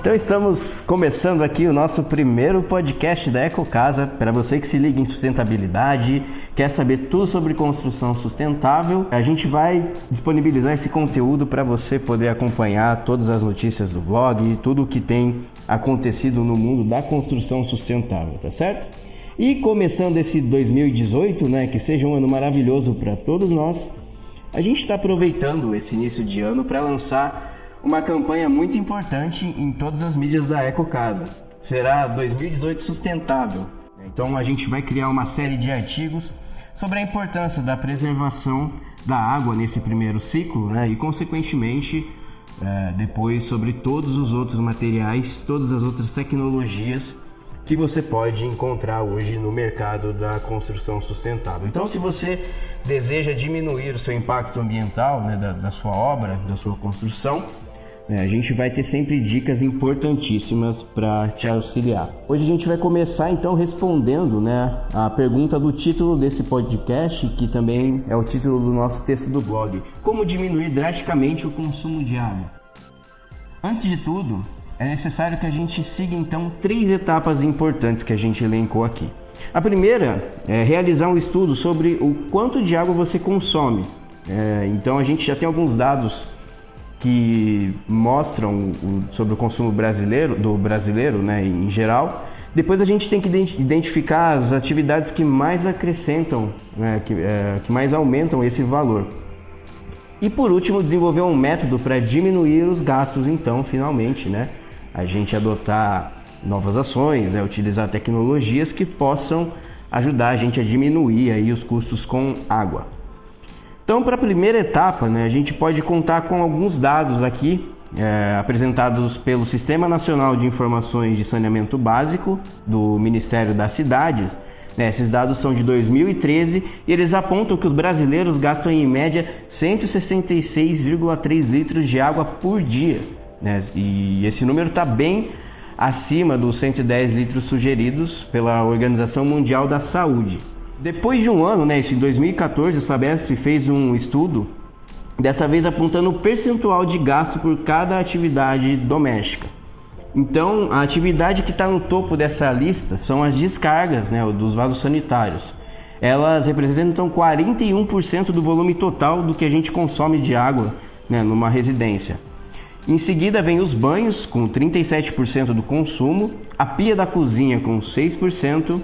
Então estamos começando aqui o nosso primeiro podcast da Eco Casa para você que se liga em sustentabilidade, quer saber tudo sobre construção sustentável. A gente vai disponibilizar esse conteúdo para você poder acompanhar todas as notícias do blog, tudo o que tem acontecido no mundo da construção sustentável, tá certo? E começando esse 2018, né, que seja um ano maravilhoso para todos nós, a gente está aproveitando esse início de ano para lançar uma campanha muito importante em todas as mídias da Eco Casa. Será 2018 sustentável. Então a gente vai criar uma série de artigos sobre a importância da preservação da água nesse primeiro ciclo, né? E consequentemente é, depois sobre todos os outros materiais, todas as outras tecnologias que você pode encontrar hoje no mercado da construção sustentável. Então, se você deseja diminuir o seu impacto ambiental né, da, da sua obra, da sua construção, a gente vai ter sempre dicas importantíssimas para te auxiliar. Hoje a gente vai começar então respondendo né, a pergunta do título desse podcast, que também é o título do nosso texto do blog: Como diminuir drasticamente o consumo de água? Antes de tudo, é necessário que a gente siga então três etapas importantes que a gente elencou aqui. A primeira é realizar um estudo sobre o quanto de água você consome. É, então a gente já tem alguns dados que mostram sobre o consumo brasileiro, do brasileiro né, em geral. Depois a gente tem que identificar as atividades que mais acrescentam, né, que, é, que mais aumentam esse valor. E por último, desenvolver um método para diminuir os gastos, então, finalmente, né? A gente adotar novas ações, né, utilizar tecnologias que possam ajudar a gente a diminuir aí os custos com água. Então, para a primeira etapa, né, a gente pode contar com alguns dados aqui é, apresentados pelo Sistema Nacional de Informações de Saneamento Básico do Ministério das Cidades. Né, esses dados são de 2013 e eles apontam que os brasileiros gastam em média 166,3 litros de água por dia. Né, e esse número está bem acima dos 110 litros sugeridos pela Organização Mundial da Saúde. Depois de um ano, né, isso em 2014, a Sabesp fez um estudo, dessa vez apontando o percentual de gasto por cada atividade doméstica. Então, a atividade que está no topo dessa lista são as descargas né, dos vasos sanitários. Elas representam 41% do volume total do que a gente consome de água né, numa residência. Em seguida vem os banhos, com 37% do consumo, a pia da cozinha, com 6%,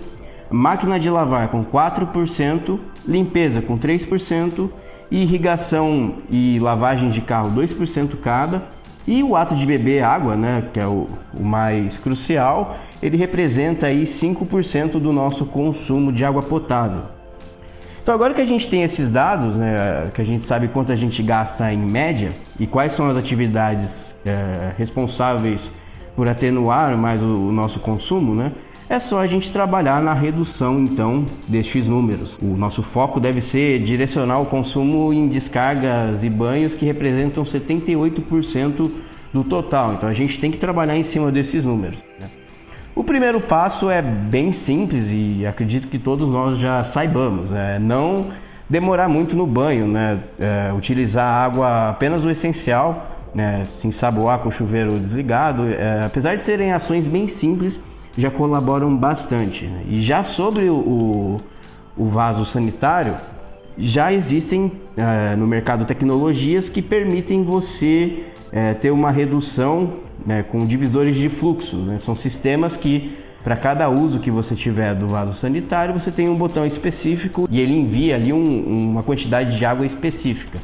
máquina de lavar com 4%, limpeza com 3% e irrigação e lavagem de carro 2% cada. E o ato de beber água, né, que é o, o mais crucial, ele representa aí 5% do nosso consumo de água potável. Então agora que a gente tem esses dados, né, que a gente sabe quanto a gente gasta em média e quais são as atividades é, responsáveis por atenuar mais o, o nosso consumo, né, é só a gente trabalhar na redução então destes números. O nosso foco deve ser direcionar o consumo em descargas e banhos que representam 78% do total. Então a gente tem que trabalhar em cima desses números. Né? O primeiro passo é bem simples e acredito que todos nós já saibamos. É não demorar muito no banho, né? É, utilizar água apenas o essencial, né? se ensaboar com o chuveiro desligado. É, apesar de serem ações bem simples, já colaboram bastante. Né? E já sobre o, o, vaso sanitário, já existem é, no mercado tecnologias que permitem você é, ter uma redução né, com divisores de fluxo. Né? São sistemas que, para cada uso que você tiver do vaso sanitário, você tem um botão específico e ele envia ali um, uma quantidade de água específica.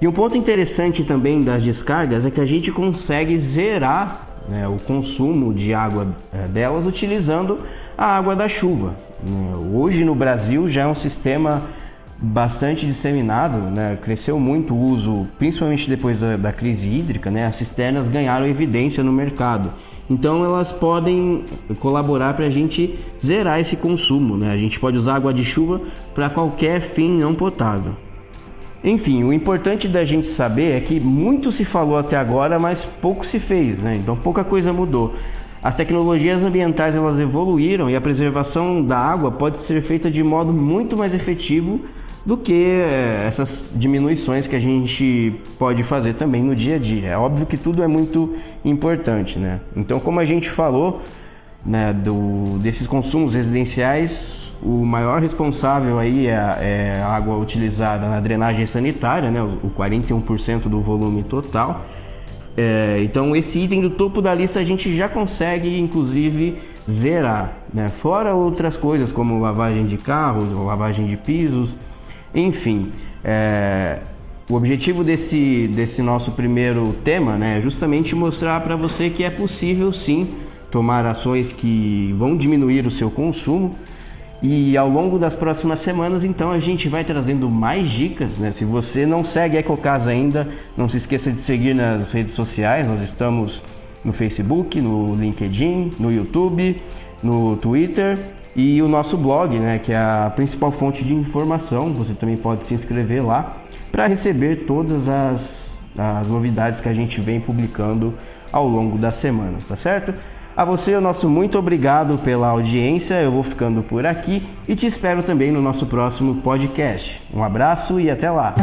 E um ponto interessante também das descargas é que a gente consegue zerar né, o consumo de água é, delas utilizando a água da chuva. Né. Hoje no Brasil já é um sistema bastante disseminado, né? cresceu muito o uso, principalmente depois da, da crise hídrica, né? as cisternas ganharam evidência no mercado. Então elas podem colaborar para a gente zerar esse consumo. Né? A gente pode usar água de chuva para qualquer fim não potável. Enfim, o importante da gente saber é que muito se falou até agora, mas pouco se fez, né? Então pouca coisa mudou. As tecnologias ambientais elas evoluíram e a preservação da água pode ser feita de modo muito mais efetivo do que eh, essas diminuições que a gente pode fazer também no dia a dia. É óbvio que tudo é muito importante, né? Então, como a gente falou, né, do, desses consumos residenciais, o maior responsável aí é a, é a água utilizada na drenagem sanitária, né, o 41% do volume total. É, então, esse item do topo da lista a gente já consegue, inclusive, zerar. Né? Fora outras coisas como lavagem de carros, lavagem de pisos, enfim. É, o objetivo desse, desse nosso primeiro tema né, é justamente mostrar para você que é possível sim tomar ações que vão diminuir o seu consumo. E ao longo das próximas semanas, então, a gente vai trazendo mais dicas. Né? Se você não segue a EcoCasa ainda, não se esqueça de seguir nas redes sociais. Nós estamos no Facebook, no LinkedIn, no YouTube, no Twitter e o nosso blog, né, que é a principal fonte de informação. Você também pode se inscrever lá para receber todas as, as novidades que a gente vem publicando ao longo das semanas, tá certo? A você, o nosso muito obrigado pela audiência. Eu vou ficando por aqui e te espero também no nosso próximo podcast. Um abraço e até lá!